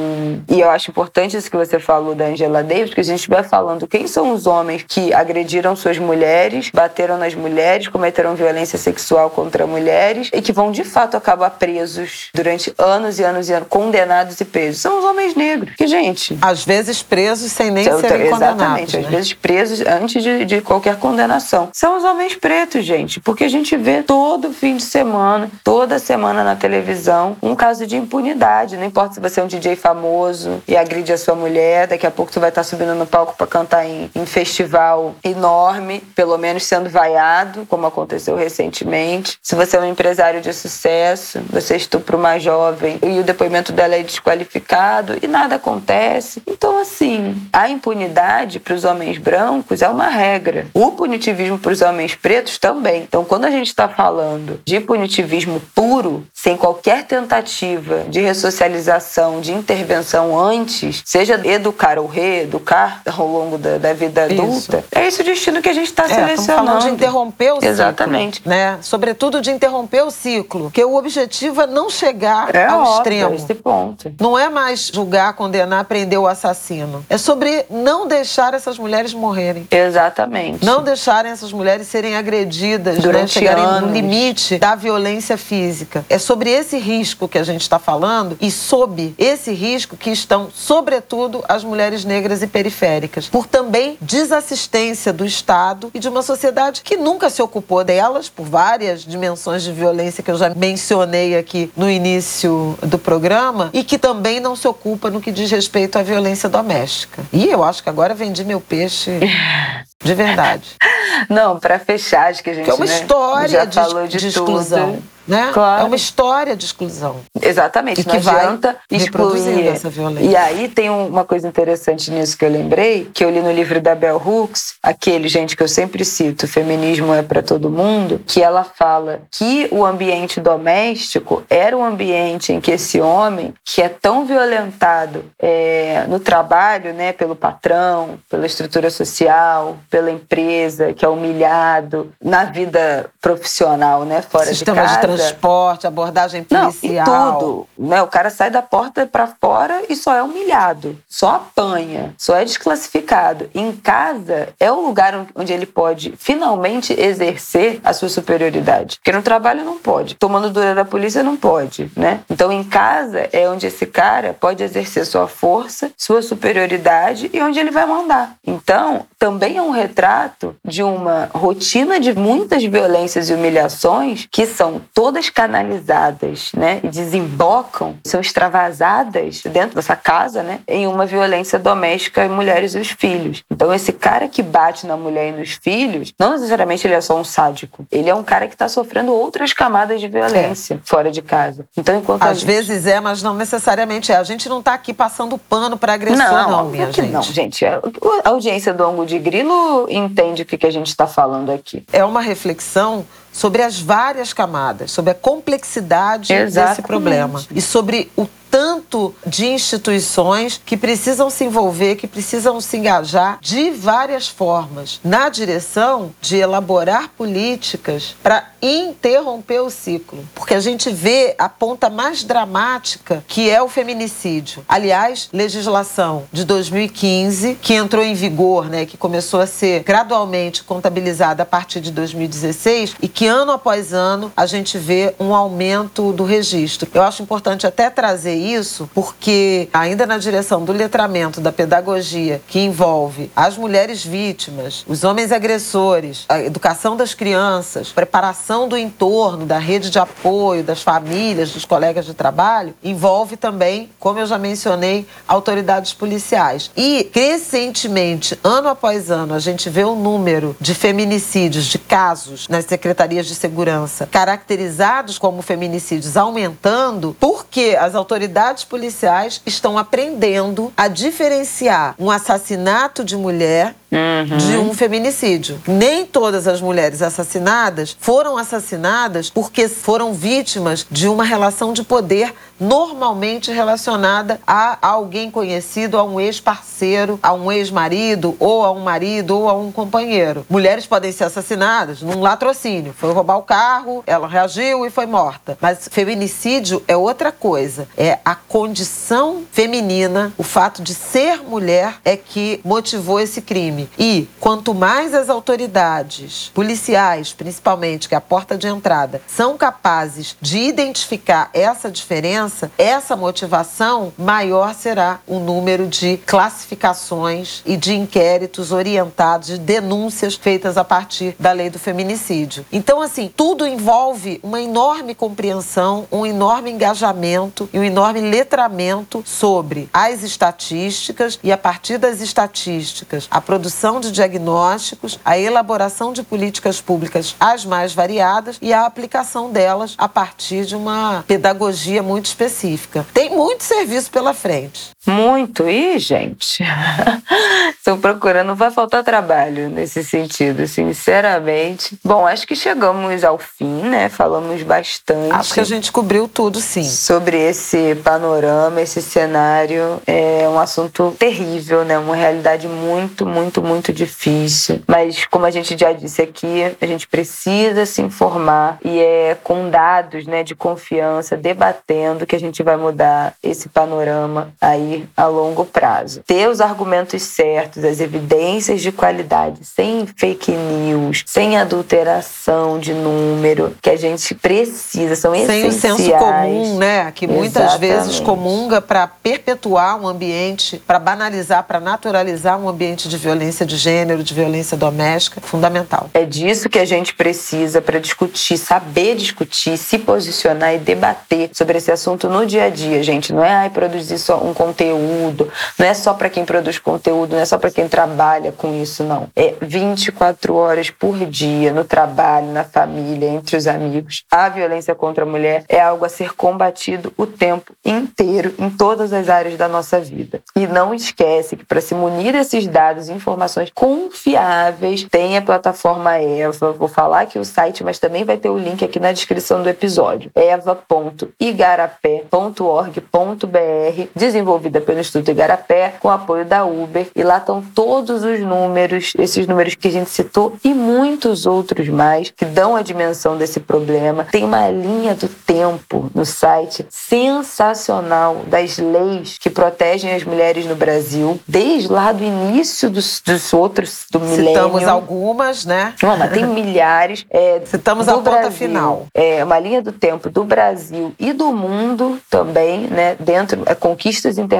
Speaker 2: e eu acho importante isso que você falou da Angela Davis, porque a gente vai falando quem são os homens que agrediram suas mulheres, bateram nas mulheres, cometeram violência sexual contra mulheres e que vão de fato acabar presos durante anos e anos e anos, condenados e presos. São os homens negros. Que, gente.
Speaker 1: Às vezes presos sem nem serem condenados.
Speaker 2: Exatamente, né? às vezes presos antes de, de qualquer condenação. São os homens pretos, gente, porque a gente vê todo fim de semana, toda semana na televisão, um caso de impunidade. Não importa se você é um DJ famoso e agride a sua mulher, daqui a pouco você vai estar subindo no palco para cantar em, em festival enorme, pelo menos sendo vaiado, como aconteceu recentemente. Se você é um empresário de sucesso, você estupra uma jovem e o depoimento dela é desqualificado e nada acontece. Então, assim, a impunidade para os homens brancos é uma regra. O punitivismo para os homens pretos também. Então, quando a gente está falando de punitivismo puro, sem qualquer tentativa de ressocialização, de intervenção antes, seja educar ou reeducar ao longo da, da vida adulta, é esse o destino que a gente está é, selecionando.
Speaker 1: falando de interromper o ciclo.
Speaker 2: Exatamente.
Speaker 1: Né? Sobretudo de interromper o ciclo. Porque o objetivo é não chegar
Speaker 2: é
Speaker 1: ao
Speaker 2: óbvio,
Speaker 1: extremo.
Speaker 2: Esse ponto.
Speaker 1: Não é mais julgar, condenar, prender o assassino. É sobre não deixar essas mulheres morrerem.
Speaker 2: Exatamente.
Speaker 1: Não deixarem essas mulheres serem agredidas?
Speaker 2: Durante
Speaker 1: né? chegarem
Speaker 2: anos.
Speaker 1: no limite da violência física. É sobre esse risco que a gente está falando e sob esse risco que estão, sobretudo, as mulheres negras e periféricas, por também desassistência do Estado e de uma sociedade que nunca se ocupou delas, por várias dimensões de violência que eu já mencionei aqui no início do programa, e que também não se ocupa no que diz respeito à violência doméstica. E eu acho que agora vendi meu peixe de verdade.
Speaker 2: Não, para fechar, acho que a gente
Speaker 1: que é uma
Speaker 2: né,
Speaker 1: história
Speaker 2: já
Speaker 1: de,
Speaker 2: falou de,
Speaker 1: de exclusão. Né?
Speaker 2: Claro.
Speaker 1: É uma história de exclusão.
Speaker 2: Exatamente,
Speaker 1: E
Speaker 2: não
Speaker 1: que vai
Speaker 2: adianta
Speaker 1: reproduzindo
Speaker 2: excluir.
Speaker 1: essa violência.
Speaker 2: E aí tem um- uma coisa interessante nisso que eu lembrei, que eu li no livro da Bell Hooks, aquele, gente, que eu sempre cito, Feminismo é para todo mundo, que ela fala que o ambiente doméstico era um ambiente em que esse homem, que é tão violentado é, no trabalho, né, pelo patrão, pela estrutura social, pela empresa, que é humilhado, na vida profissional, né, fora
Speaker 1: Sistema
Speaker 2: de
Speaker 1: de,
Speaker 2: casa.
Speaker 1: transporte, abordagem
Speaker 2: Não, e
Speaker 1: policial.
Speaker 2: tudo. Né? O cara sai da porta para fora e só é humilhado, só apanha, só é desclassificado. Em casa é o lugar onde ele pode finalmente exercer a sua superioridade. Porque no trabalho não pode, tomando dura da polícia não pode, né? Então em casa é onde esse cara pode exercer sua força, sua superioridade e onde ele vai mandar. Então também é um retrato de uma rotina de muitas violências e humilhações que são todas canalizadas, né, e desembocam, são extravasadas dentro dessa casa, né, em uma violência doméstica em mulheres e os filhos. Então esse cara que bate na mulher e nos filhos, não necessariamente ele é só um sádico, ele é um cara que está sofrendo outras camadas de violência fora de casa. Então enquanto
Speaker 1: Às
Speaker 2: gente-
Speaker 1: vezes é, mas não necessariamente é. A gente não está aqui passando pano para agressor, não,
Speaker 2: óbvio
Speaker 1: minha
Speaker 2: que
Speaker 1: gente.
Speaker 2: não, gente. É- A audiência do Ango de Grilo entende o que que a gente está falando aqui.
Speaker 1: É uma reflexão sobre as várias camadas, sobre a complexidade desse
Speaker 2: Exatamente.
Speaker 1: problema e sobre o tanto de instituições que precisam se envolver, que precisam se engajar de várias formas na direção de elaborar políticas para interromper o ciclo. Porque a gente vê a ponta mais dramática que é o feminicídio. Aliás, legislação de 2015 que entrou em vigor, né, que começou a ser gradualmente contabilizada a partir de 2016 e que ano após ano a gente vê um aumento do registro. Eu acho importante até trazer isso, porque ainda na direção do letramento, da pedagogia, que envolve as mulheres vítimas, os homens agressores, a educação das crianças, preparação do entorno, da rede de apoio, das famílias, dos colegas de trabalho, envolve também, como eu já mencionei, autoridades policiais. E, crescentemente, ano após ano, a gente vê o número de feminicídios, de casos nas secretarias de segurança caracterizados como feminicídios aumentando, porque as autoridades policiais estão aprendendo a diferenciar um assassinato de mulher de um feminicídio. Nem todas as mulheres assassinadas foram assassinadas porque foram vítimas de uma relação de poder normalmente relacionada a alguém conhecido, a um ex-parceiro, a um ex-marido, ou a um marido, ou a um companheiro. Mulheres podem ser assassinadas num latrocínio. Foi roubar o carro, ela reagiu e foi morta. Mas feminicídio é outra coisa. É a condição feminina, o fato de ser mulher é que motivou esse crime. E quanto mais as autoridades policiais, principalmente, que é a porta de entrada, são capazes de identificar essa diferença, essa motivação, maior será o número de classificações e de inquéritos orientados, de denúncias feitas a partir da lei do feminicídio. Então, assim, tudo envolve uma enorme compreensão, um enorme engajamento e um enorme letramento sobre as estatísticas e, a partir das estatísticas, a produção de diagnósticos, a elaboração de políticas públicas as mais variadas e a aplicação delas a partir de uma pedagogia muito específica. Tem muito serviço pela frente.
Speaker 2: Muito. E, gente, estou procurando, vai faltar trabalho nesse sentido, sinceramente. Bom, acho que chegamos ao fim, né? Falamos bastante.
Speaker 1: Acho que a gente cobriu tudo, sim.
Speaker 2: Sobre esse panorama, esse cenário. É um assunto terrível, né? Uma realidade muito, muito, muito difícil. Mas, como a gente já disse aqui, a gente precisa se informar e é com dados, né, de confiança, debatendo que a gente vai mudar esse panorama aí a longo prazo. Ter os argumentos certos, as evidências de qualidade, sem fake news, sem adulteração de número, que a gente precisa, são sem essenciais.
Speaker 1: Sem o senso comum, né, que muitas Exatamente. vezes comunga para perpetuar um ambiente, para banalizar, para naturalizar um ambiente de violência de gênero, de violência doméstica, fundamental.
Speaker 2: É disso que a gente precisa para discutir, saber discutir, se posicionar e debater sobre esse assunto no dia a dia, gente. Não é ai, produzir só um conteúdo, não é só para quem produz conteúdo, não é só para quem trabalha com isso, não. É 24 horas por dia no trabalho, na família, entre os amigos. A violência contra a mulher é algo a ser combatido o tempo inteiro, em todas as áreas da nossa vida. E não esquece que para se munir desses dados e informações confiáveis, tem a plataforma Eva. Vou falar aqui o site, mas também vai ter o link aqui na descrição do episódio. eva.igarapé.org.br, desenvolvida pelo Instituto Igarapé, com apoio da Uber. E lá estão todos os números, esses números que a gente citou e muitos outros mais que dão a dimensão desse problema. Tem uma linha do tempo no site sensacional das leis que protegem as mulheres no Brasil, desde lá do início dos, dos outros do milênio.
Speaker 1: Citamos algumas, né?
Speaker 2: Não, mas tem milhares. É,
Speaker 1: Citamos a ponta Brasil, final.
Speaker 2: É uma linha do tempo do Brasil e do mundo também, né? Dentro é, conquistas internacionais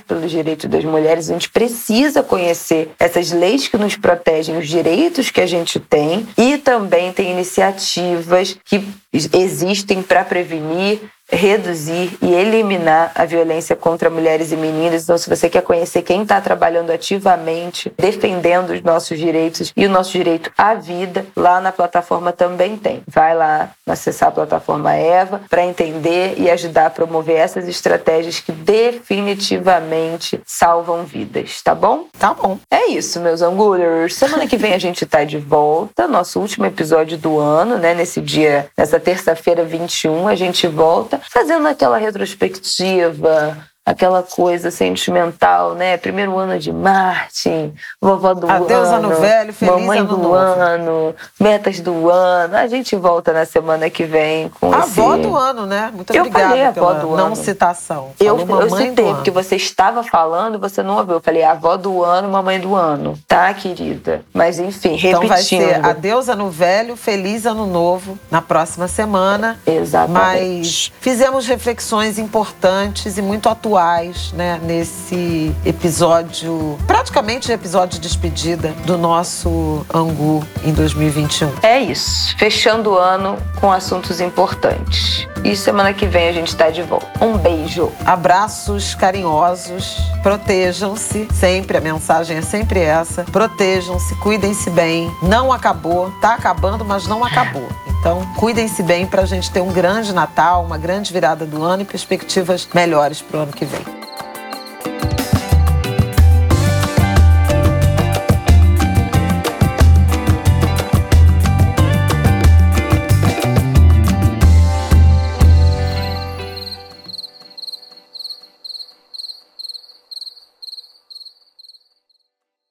Speaker 2: pelos direitos das mulheres. A gente precisa conhecer essas leis que nos protegem, os direitos que a gente tem e também tem iniciativas que existem para prevenir reduzir e eliminar a violência contra mulheres e meninas. Então, se você quer conhecer quem está trabalhando ativamente, defendendo os nossos direitos e o nosso direito à vida, lá na plataforma também tem. Vai lá acessar a plataforma Eva para entender e ajudar a promover essas estratégias que definitivamente salvam vidas, tá bom?
Speaker 1: Tá bom.
Speaker 2: É isso, meus angulers. Semana que vem a gente tá de volta, nosso último episódio do ano, né? Nesse dia, nessa terça-feira 21, a gente volta fazendo aquela retrospectiva aquela coisa sentimental, né? Primeiro ano de Martin, vovó do
Speaker 1: Adeus,
Speaker 2: ano,
Speaker 1: ano velho, feliz
Speaker 2: mamãe
Speaker 1: ano
Speaker 2: do
Speaker 1: novo.
Speaker 2: ano, metas do ano. A gente volta na semana que vem com
Speaker 1: a
Speaker 2: esse...
Speaker 1: avó do ano, né? Muito
Speaker 2: eu
Speaker 1: obrigada
Speaker 2: falei avó do
Speaker 1: não
Speaker 2: ano.
Speaker 1: citação.
Speaker 2: Eu,
Speaker 1: Falou
Speaker 2: eu citei, porque você estava falando, você não ouviu. Eu falei avó do ano, mamãe do ano. Tá, querida? Mas enfim, repetindo.
Speaker 1: Então vai ser adeus ano velho, feliz ano novo na próxima semana.
Speaker 2: Exatamente.
Speaker 1: Mas fizemos reflexões importantes e muito atuais, né, nesse episódio, praticamente episódio de despedida do nosso Angu em 2021.
Speaker 2: É isso. Fechando o ano com assuntos importantes. E semana que vem a gente tá de volta. Um beijo.
Speaker 1: Abraços carinhosos, protejam-se sempre, a mensagem é sempre essa. Protejam-se, cuidem-se bem. Não acabou, tá acabando, mas não acabou. Então, cuidem-se bem para a gente ter um grande Natal, uma grande virada do ano e perspectivas melhores para o ano que vem.